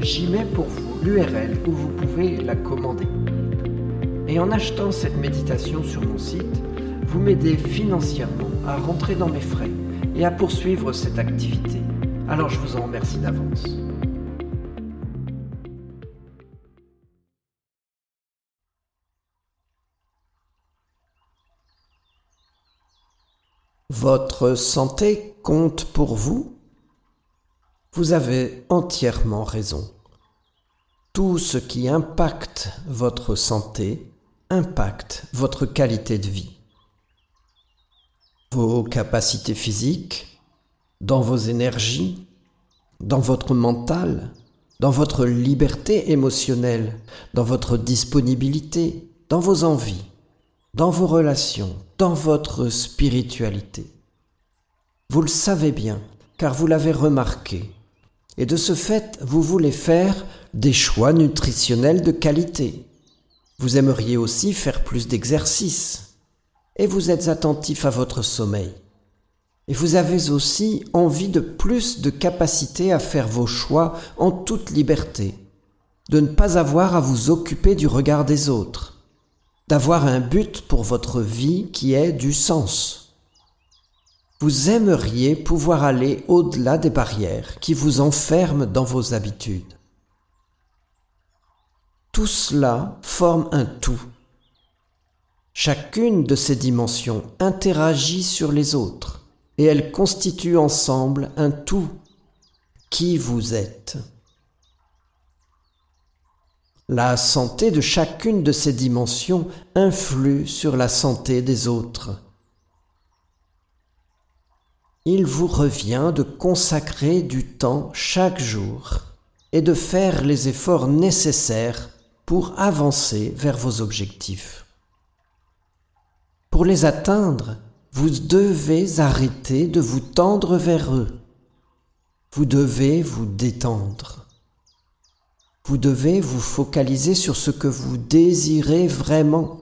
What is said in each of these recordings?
j'y mets pour vous l'URL où vous pouvez la commander. Et en achetant cette méditation sur mon site, vous m'aidez financièrement à rentrer dans mes frais et à poursuivre cette activité. Alors je vous en remercie d'avance. Votre santé compte pour vous? Vous avez entièrement raison. Tout ce qui impacte votre santé impacte votre qualité de vie. Vos capacités physiques, dans vos énergies, dans votre mental, dans votre liberté émotionnelle, dans votre disponibilité, dans vos envies, dans vos relations, dans votre spiritualité. Vous le savez bien, car vous l'avez remarqué. Et de ce fait, vous voulez faire des choix nutritionnels de qualité. Vous aimeriez aussi faire plus d'exercices. Et vous êtes attentif à votre sommeil. Et vous avez aussi envie de plus de capacité à faire vos choix en toute liberté, de ne pas avoir à vous occuper du regard des autres d'avoir un but pour votre vie qui est du sens. Vous aimeriez pouvoir aller au-delà des barrières qui vous enferment dans vos habitudes. Tout cela forme un tout. Chacune de ces dimensions interagit sur les autres et elles constituent ensemble un tout qui vous êtes. La santé de chacune de ces dimensions influe sur la santé des autres. Il vous revient de consacrer du temps chaque jour et de faire les efforts nécessaires pour avancer vers vos objectifs. Pour les atteindre, vous devez arrêter de vous tendre vers eux. Vous devez vous détendre. Vous devez vous focaliser sur ce que vous désirez vraiment,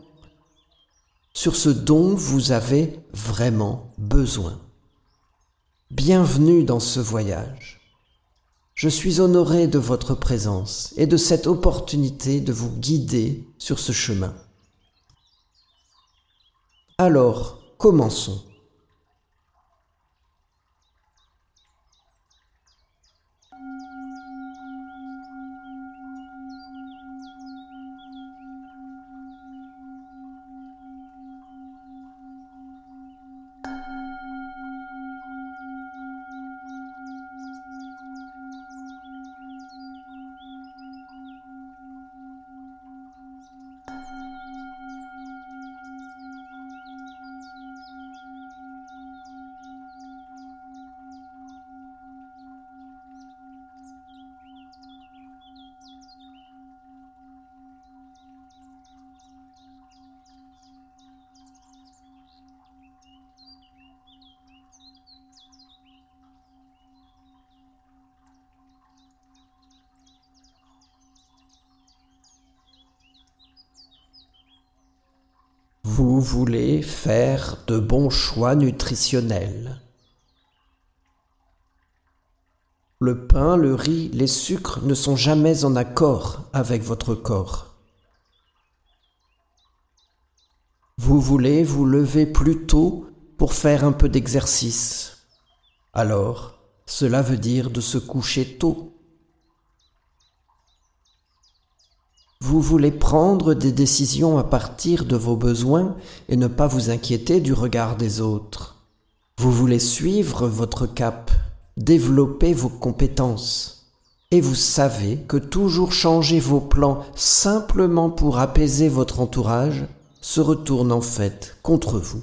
sur ce dont vous avez vraiment besoin. Bienvenue dans ce voyage. Je suis honoré de votre présence et de cette opportunité de vous guider sur ce chemin. Alors, commençons. Vous voulez faire de bons choix nutritionnels. Le pain, le riz, les sucres ne sont jamais en accord avec votre corps. Vous voulez vous lever plus tôt pour faire un peu d'exercice. Alors, cela veut dire de se coucher tôt. Vous voulez prendre des décisions à partir de vos besoins et ne pas vous inquiéter du regard des autres. Vous voulez suivre votre cap, développer vos compétences. Et vous savez que toujours changer vos plans simplement pour apaiser votre entourage se retourne en fait contre vous.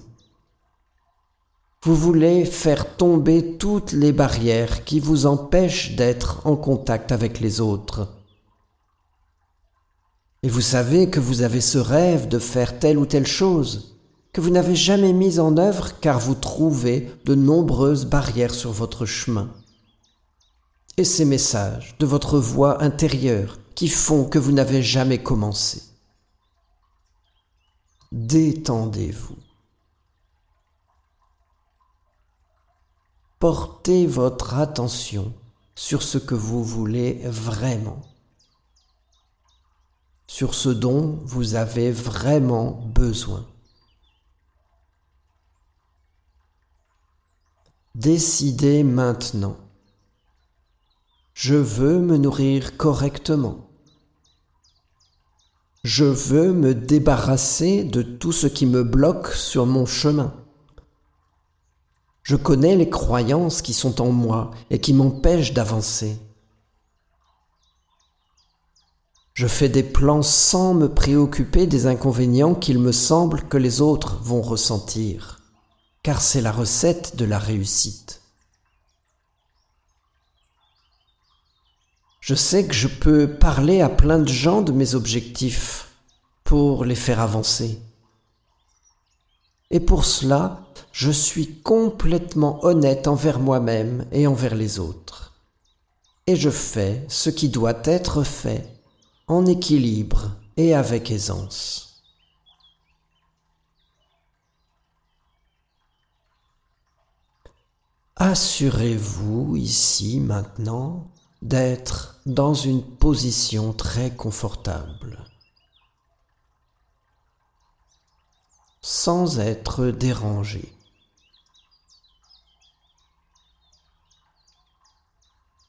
Vous voulez faire tomber toutes les barrières qui vous empêchent d'être en contact avec les autres. Et vous savez que vous avez ce rêve de faire telle ou telle chose, que vous n'avez jamais mise en œuvre car vous trouvez de nombreuses barrières sur votre chemin. Et ces messages de votre voix intérieure qui font que vous n'avez jamais commencé. Détendez-vous. Portez votre attention sur ce que vous voulez vraiment, sur ce dont vous avez vraiment besoin. Décidez maintenant. Je veux me nourrir correctement. Je veux me débarrasser de tout ce qui me bloque sur mon chemin. Je connais les croyances qui sont en moi et qui m'empêchent d'avancer. Je fais des plans sans me préoccuper des inconvénients qu'il me semble que les autres vont ressentir, car c'est la recette de la réussite. Je sais que je peux parler à plein de gens de mes objectifs pour les faire avancer. Et pour cela, je suis complètement honnête envers moi-même et envers les autres. Et je fais ce qui doit être fait en équilibre et avec aisance. Assurez-vous ici maintenant d'être dans une position très confortable. sans être dérangé.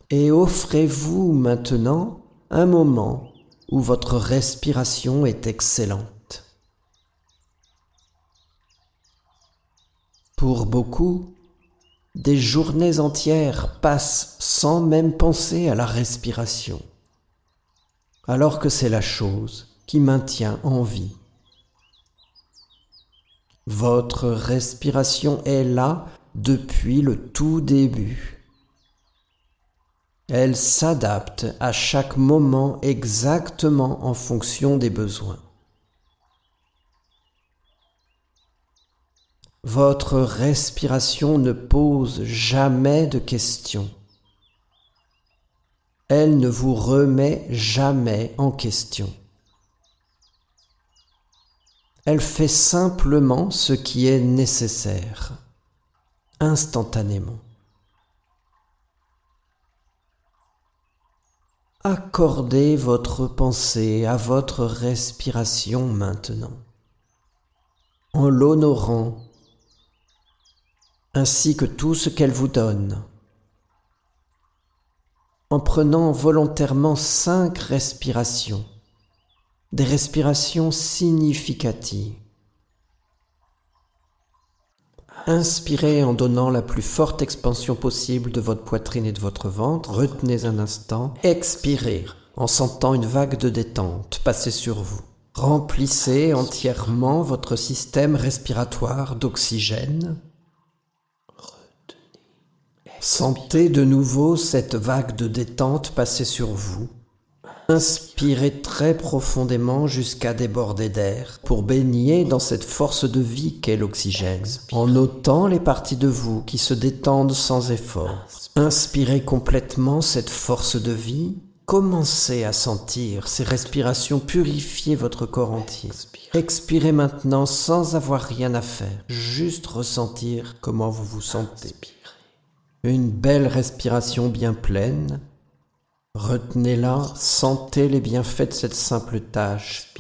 Et offrez-vous maintenant un moment où votre respiration est excellente. Pour beaucoup, des journées entières passent sans même penser à la respiration, alors que c'est la chose qui maintient en vie. Votre respiration est là depuis le tout début. Elle s'adapte à chaque moment exactement en fonction des besoins. Votre respiration ne pose jamais de questions. Elle ne vous remet jamais en question. Elle fait simplement ce qui est nécessaire, instantanément. Accordez votre pensée à votre respiration maintenant, en l'honorant, ainsi que tout ce qu'elle vous donne, en prenant volontairement cinq respirations des respirations significatives. Inspirez en donnant la plus forte expansion possible de votre poitrine et de votre ventre. Retenez un instant. Expirez en sentant une vague de détente passer sur vous. Remplissez entièrement votre système respiratoire d'oxygène. Sentez de nouveau cette vague de détente passer sur vous. Inspirez très profondément jusqu'à déborder d'air pour baigner dans cette force de vie qu'est l'oxygène, en notant les parties de vous qui se détendent sans effort. Inspirez complètement cette force de vie, commencez à sentir ces respirations purifier votre corps entier. Expirez maintenant sans avoir rien à faire, juste ressentir comment vous vous sentez. Une belle respiration bien pleine. Retenez-la, sentez les bienfaits de cette simple tâche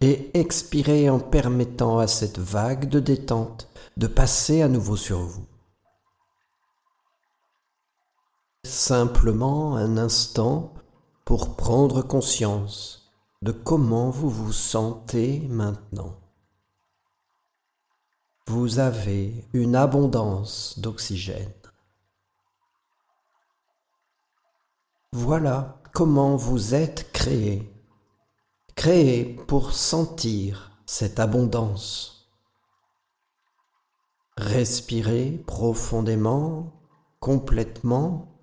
et expirez en permettant à cette vague de détente de passer à nouveau sur vous. Simplement un instant pour prendre conscience de comment vous vous sentez maintenant. Vous avez une abondance d'oxygène. Voilà comment vous êtes créé, créé pour sentir cette abondance. Respirez profondément, complètement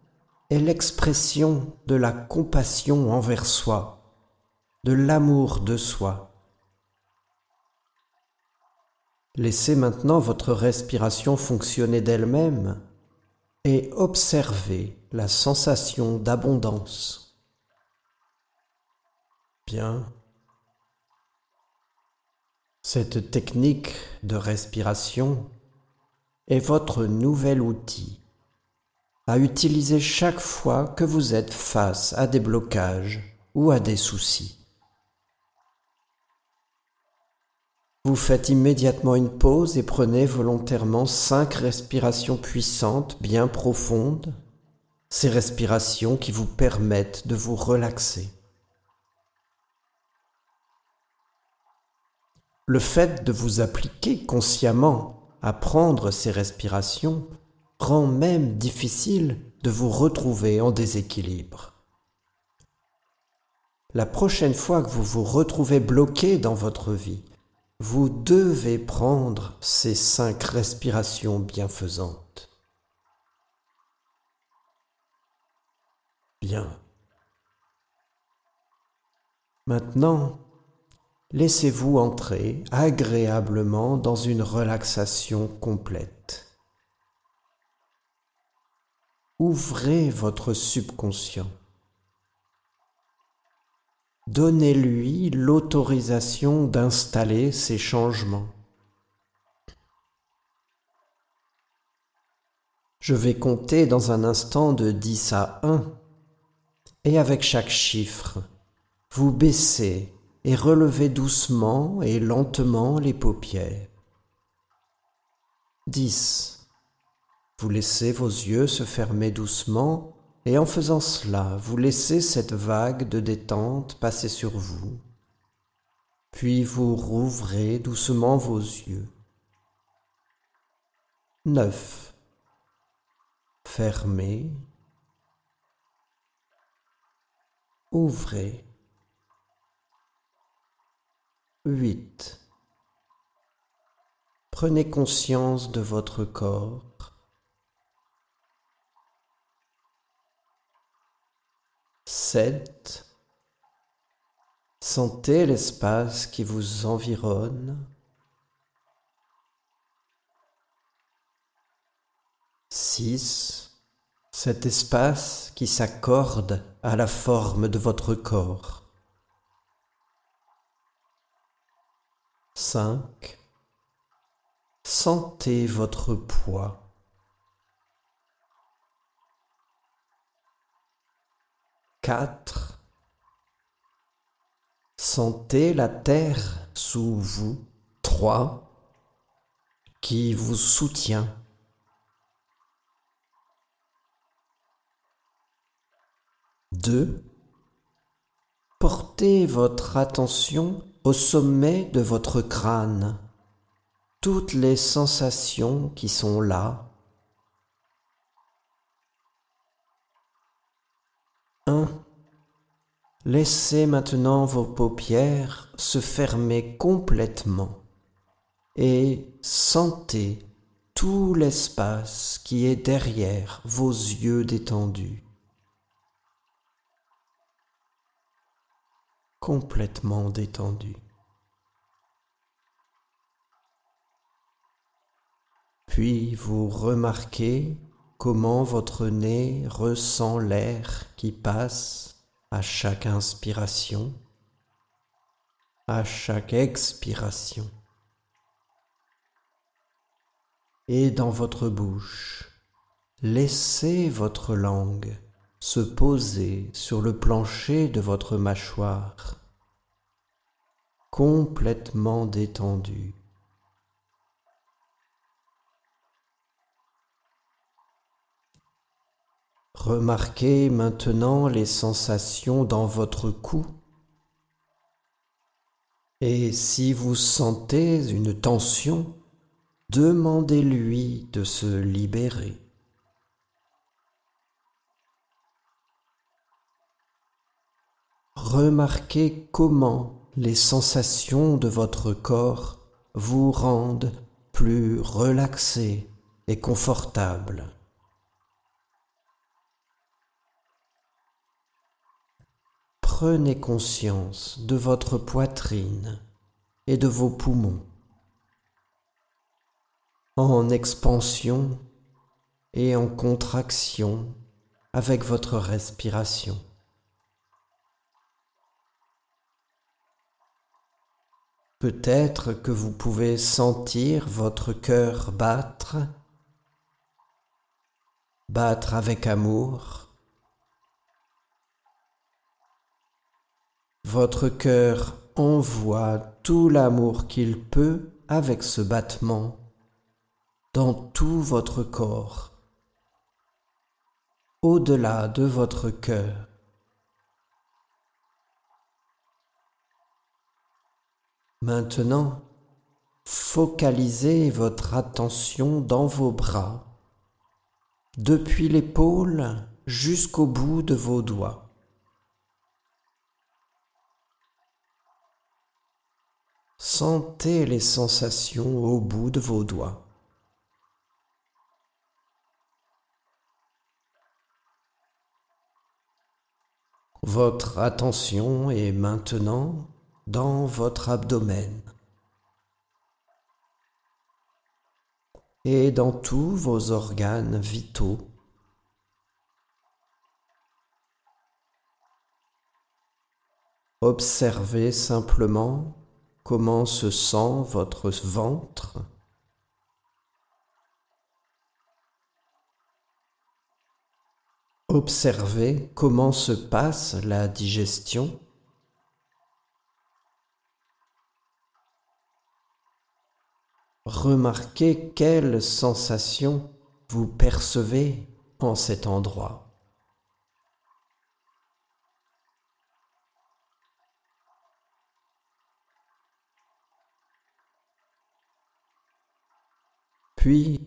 est l'expression de la compassion envers soi, de l'amour de soi. Laissez maintenant votre respiration fonctionner d'elle-même et observez la sensation d'abondance. Bien. Cette technique de respiration est votre nouvel outil à utiliser chaque fois que vous êtes face à des blocages ou à des soucis. Vous faites immédiatement une pause et prenez volontairement cinq respirations puissantes, bien profondes, ces respirations qui vous permettent de vous relaxer. Le fait de vous appliquer consciemment à prendre ces respirations rend même difficile de vous retrouver en déséquilibre. La prochaine fois que vous vous retrouvez bloqué dans votre vie, vous devez prendre ces cinq respirations bienfaisantes. Bien. Maintenant, laissez-vous entrer agréablement dans une relaxation complète. Ouvrez votre subconscient. Donnez-lui l'autorisation d'installer ces changements. Je vais compter dans un instant de 10 à 1 et avec chaque chiffre, vous baissez et relevez doucement et lentement les paupières. 10. Vous laissez vos yeux se fermer doucement et en faisant cela, vous laissez cette vague de détente passer sur vous. Puis vous rouvrez doucement vos yeux. 9. Fermez. Ouvrez. 8. Prenez conscience de votre corps 7. Sentez l'espace qui vous environne. 6. Cet espace qui s'accorde à la forme de votre corps. 5. Sentez votre poids. 4. Sentez la terre sous vous. 3. Qui vous soutient. 2. Portez votre attention au sommet de votre crâne. Toutes les sensations qui sont là 1. Laissez maintenant vos paupières se fermer complètement et sentez tout l'espace qui est derrière vos yeux détendus. Complètement détendus. Puis vous remarquez comment votre nez ressent l'air qui passe à chaque inspiration, à chaque expiration. Et dans votre bouche, laissez votre langue se poser sur le plancher de votre mâchoire, complètement détendue. Remarquez maintenant les sensations dans votre cou. Et si vous sentez une tension, demandez-lui de se libérer. Remarquez comment les sensations de votre corps vous rendent plus relaxé et confortable. Prenez conscience de votre poitrine et de vos poumons en expansion et en contraction avec votre respiration. Peut-être que vous pouvez sentir votre cœur battre, battre avec amour, Votre cœur envoie tout l'amour qu'il peut avec ce battement dans tout votre corps, au-delà de votre cœur. Maintenant, focalisez votre attention dans vos bras, depuis l'épaule jusqu'au bout de vos doigts. Sentez les sensations au bout de vos doigts. Votre attention est maintenant dans votre abdomen et dans tous vos organes vitaux. Observez simplement comment se sent votre ventre? Observez comment se passe la digestion. Remarquez quelles sensations vous percevez en cet endroit. Puis,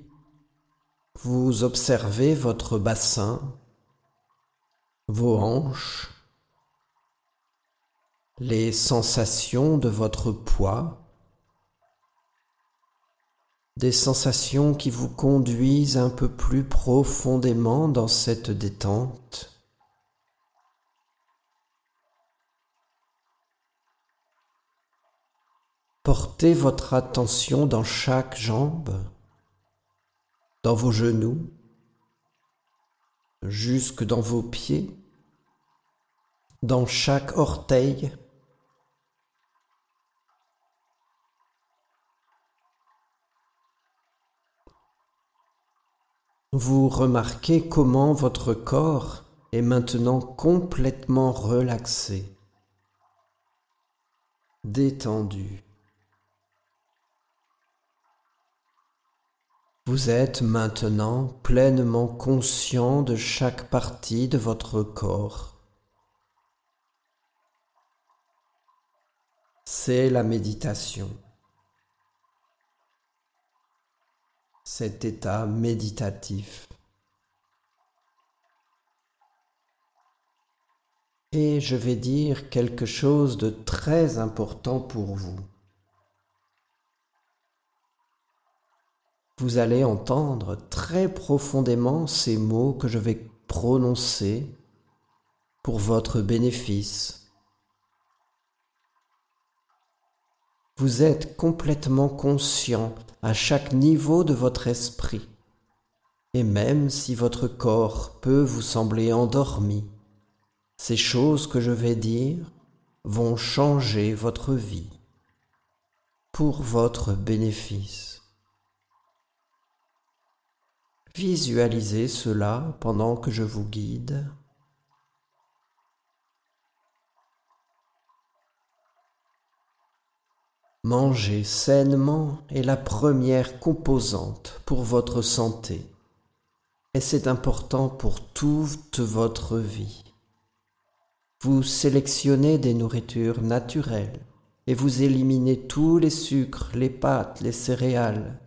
vous observez votre bassin, vos hanches, les sensations de votre poids, des sensations qui vous conduisent un peu plus profondément dans cette détente. Portez votre attention dans chaque jambe dans vos genoux, jusque dans vos pieds, dans chaque orteil. Vous remarquez comment votre corps est maintenant complètement relaxé, détendu. Vous êtes maintenant pleinement conscient de chaque partie de votre corps. C'est la méditation. Cet état méditatif. Et je vais dire quelque chose de très important pour vous. Vous allez entendre très profondément ces mots que je vais prononcer pour votre bénéfice. Vous êtes complètement conscient à chaque niveau de votre esprit, et même si votre corps peut vous sembler endormi, Ces choses que je vais dire vont changer votre vie pour votre bénéfice. Visualisez cela pendant que je vous guide. Manger sainement est la première composante pour votre santé et c'est important pour toute votre vie. Vous sélectionnez des nourritures naturelles et vous éliminez tous les sucres, les pâtes, les céréales.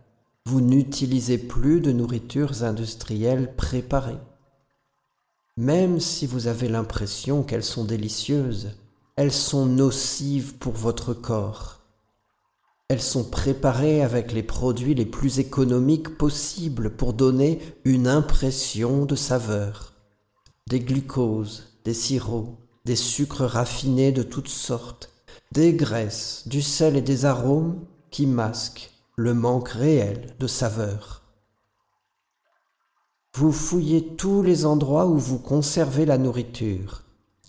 Vous n'utilisez plus de nourritures industrielles préparées. Même si vous avez l'impression qu'elles sont délicieuses, elles sont nocives pour votre corps. Elles sont préparées avec les produits les plus économiques possibles pour donner une impression de saveur. Des glucoses, des sirops, des sucres raffinés de toutes sortes, des graisses, du sel et des arômes qui masquent le manque réel de saveur. Vous fouillez tous les endroits où vous conservez la nourriture,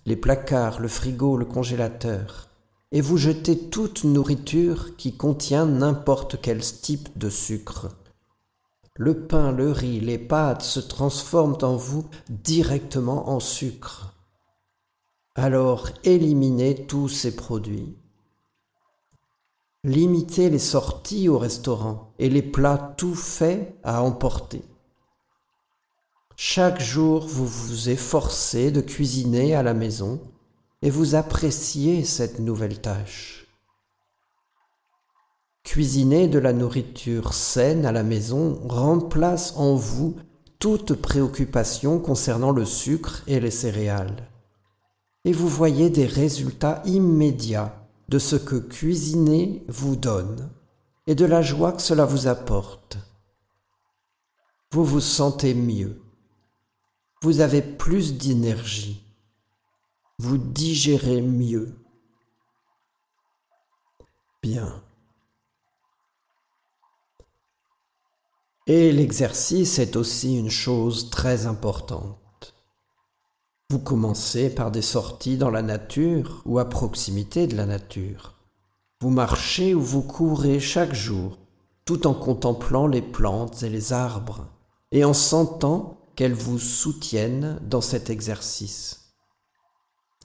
les placards, le frigo, le congélateur, et vous jetez toute nourriture qui contient n'importe quel type de sucre. Le pain, le riz, les pâtes se transforment en vous directement en sucre. Alors éliminez tous ces produits. Limitez les sorties au restaurant et les plats tout faits à emporter. Chaque jour, vous vous efforcez de cuisiner à la maison et vous appréciez cette nouvelle tâche. Cuisiner de la nourriture saine à la maison remplace en vous toute préoccupation concernant le sucre et les céréales et vous voyez des résultats immédiats de ce que cuisiner vous donne et de la joie que cela vous apporte. Vous vous sentez mieux, vous avez plus d'énergie, vous digérez mieux. Bien. Et l'exercice est aussi une chose très importante. Vous commencez par des sorties dans la nature ou à proximité de la nature. Vous marchez ou vous courez chaque jour, tout en contemplant les plantes et les arbres, et en sentant qu'elles vous soutiennent dans cet exercice.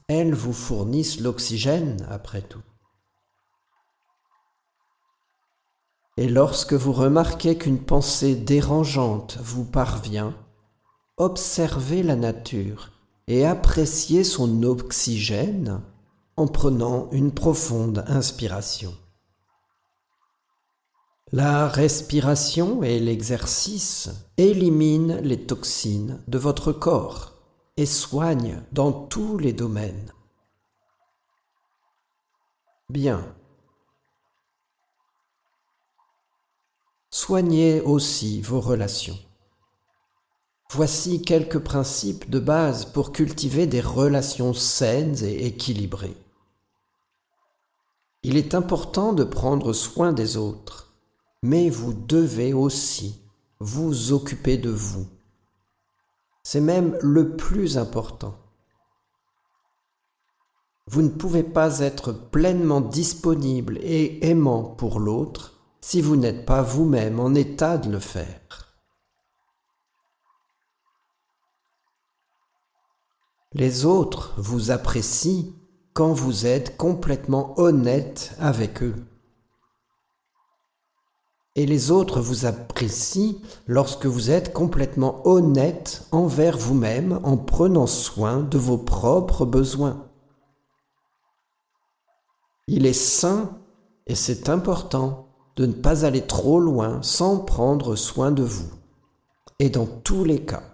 Elles vous fournissent l'oxygène, après tout. Et lorsque vous remarquez qu'une pensée dérangeante vous parvient, observez la nature et apprécier son oxygène en prenant une profonde inspiration. La respiration et l'exercice éliminent les toxines de votre corps et soignent dans tous les domaines. Bien. Soignez aussi vos relations. Voici quelques principes de base pour cultiver des relations saines et équilibrées. Il est important de prendre soin des autres, mais vous devez aussi vous occuper de vous. C'est même le plus important. Vous ne pouvez pas être pleinement disponible et aimant pour l'autre si vous n'êtes pas vous-même en état de le faire. Les autres vous apprécient quand vous êtes complètement honnête avec eux. Et les autres vous apprécient lorsque vous êtes complètement honnête envers vous-même en prenant soin de vos propres besoins. Il est sain, et c'est important, de ne pas aller trop loin sans prendre soin de vous. Et dans tous les cas,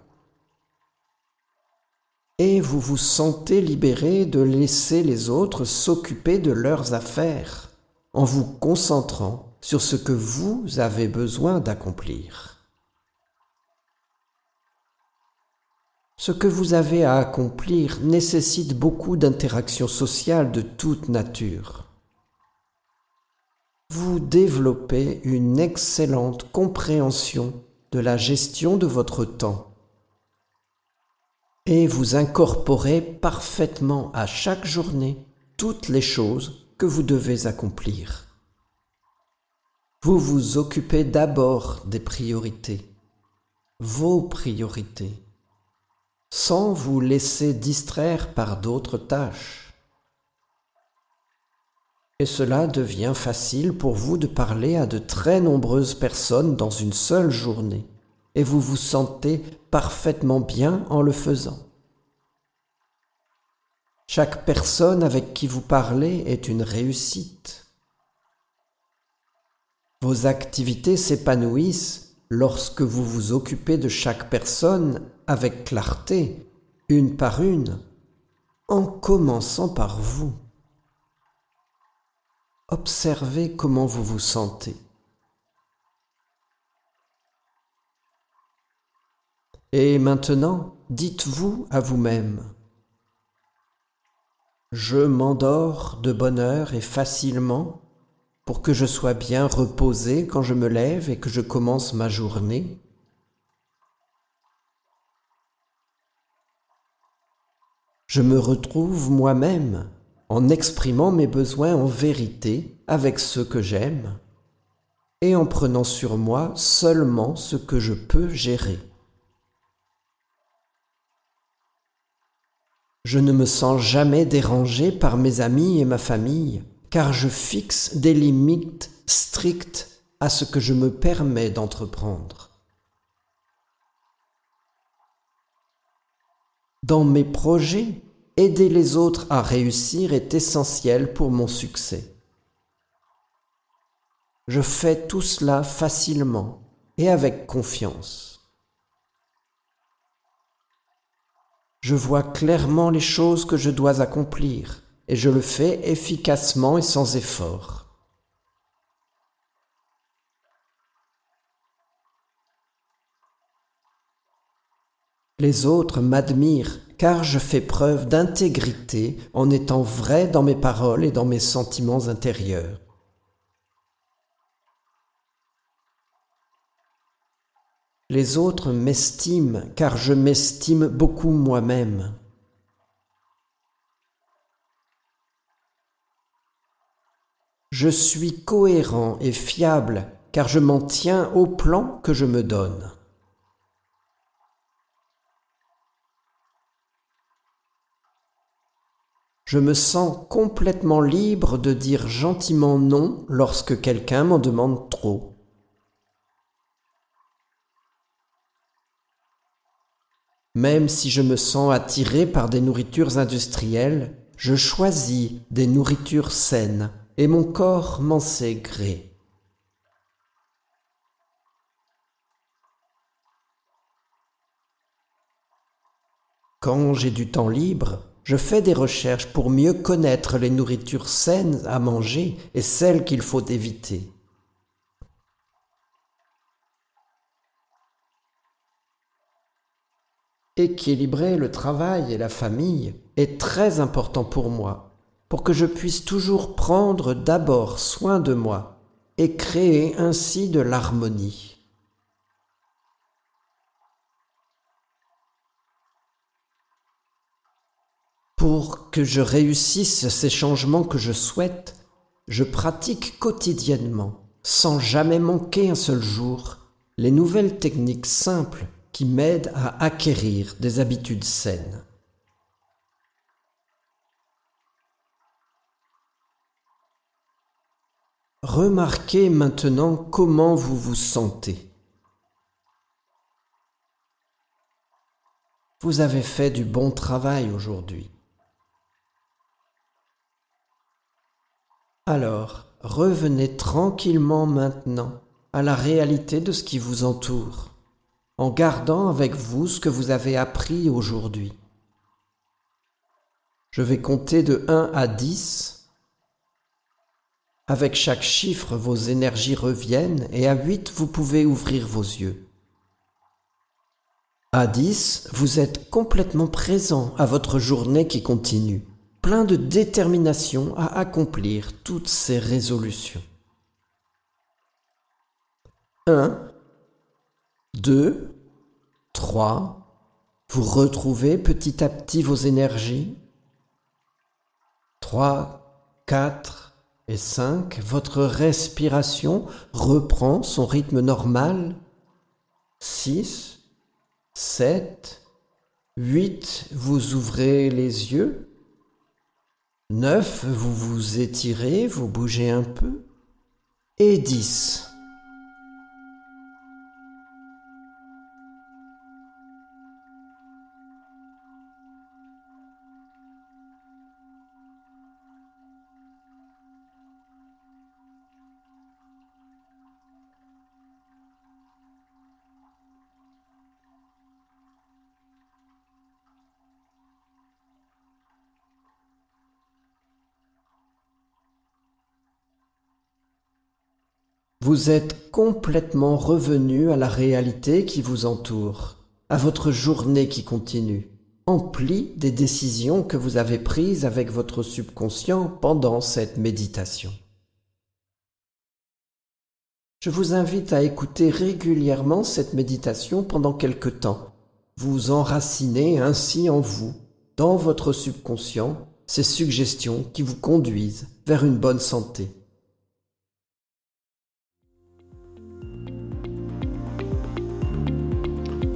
et vous vous sentez libéré de laisser les autres s'occuper de leurs affaires en vous concentrant sur ce que vous avez besoin d'accomplir. Ce que vous avez à accomplir nécessite beaucoup d'interactions sociales de toute nature. Vous développez une excellente compréhension de la gestion de votre temps et vous incorporez parfaitement à chaque journée toutes les choses que vous devez accomplir. Vous vous occupez d'abord des priorités, vos priorités, sans vous laisser distraire par d'autres tâches. Et cela devient facile pour vous de parler à de très nombreuses personnes dans une seule journée, et vous vous sentez parfaitement bien en le faisant. Chaque personne avec qui vous parlez est une réussite. Vos activités s'épanouissent lorsque vous vous occupez de chaque personne avec clarté, une par une, en commençant par vous. Observez comment vous vous sentez. Et maintenant, dites-vous à vous-même, je m'endors de bonne heure et facilement pour que je sois bien reposé quand je me lève et que je commence ma journée. Je me retrouve moi-même en exprimant mes besoins en vérité avec ceux que j'aime et en prenant sur moi seulement ce que je peux gérer. Je ne me sens jamais dérangé par mes amis et ma famille, car je fixe des limites strictes à ce que je me permets d'entreprendre. Dans mes projets, aider les autres à réussir est essentiel pour mon succès. Je fais tout cela facilement et avec confiance. Je vois clairement les choses que je dois accomplir, et je le fais efficacement et sans effort. Les autres m'admirent car je fais preuve d'intégrité en étant vrai dans mes paroles et dans mes sentiments intérieurs. Les autres m'estiment car je m'estime beaucoup moi-même. Je suis cohérent et fiable car je m'en tiens au plan que je me donne. Je me sens complètement libre de dire gentiment non lorsque quelqu'un m'en demande trop. Même si je me sens attiré par des nourritures industrielles, je choisis des nourritures saines et mon corps m'en sait gré. Quand j'ai du temps libre, je fais des recherches pour mieux connaître les nourritures saines à manger et celles qu'il faut éviter. Équilibrer le travail et la famille est très important pour moi, pour que je puisse toujours prendre d'abord soin de moi et créer ainsi de l'harmonie. Pour que je réussisse ces changements que je souhaite, je pratique quotidiennement, sans jamais manquer un seul jour, les nouvelles techniques simples qui m'aide à acquérir des habitudes saines. Remarquez maintenant comment vous vous sentez. Vous avez fait du bon travail aujourd'hui. Alors, revenez tranquillement maintenant à la réalité de ce qui vous entoure en gardant avec vous ce que vous avez appris aujourd'hui. Je vais compter de 1 à 10. Avec chaque chiffre, vos énergies reviennent et à 8, vous pouvez ouvrir vos yeux. À 10, vous êtes complètement présent à votre journée qui continue, plein de détermination à accomplir toutes ces résolutions. 1. 2, 3, Vous retrouvez petit à petit vos énergies. 3, 4 et 5. Votre respiration reprend son rythme normal. 6, 7, 8. Vous ouvrez les yeux. 9. Vous vous étirez, vous bougez un peu. Et 10. Vous êtes complètement revenu à la réalité qui vous entoure, à votre journée qui continue, emplie des décisions que vous avez prises avec votre subconscient pendant cette méditation. Je vous invite à écouter régulièrement cette méditation pendant quelque temps. Vous enracinez ainsi en vous, dans votre subconscient, ces suggestions qui vous conduisent vers une bonne santé.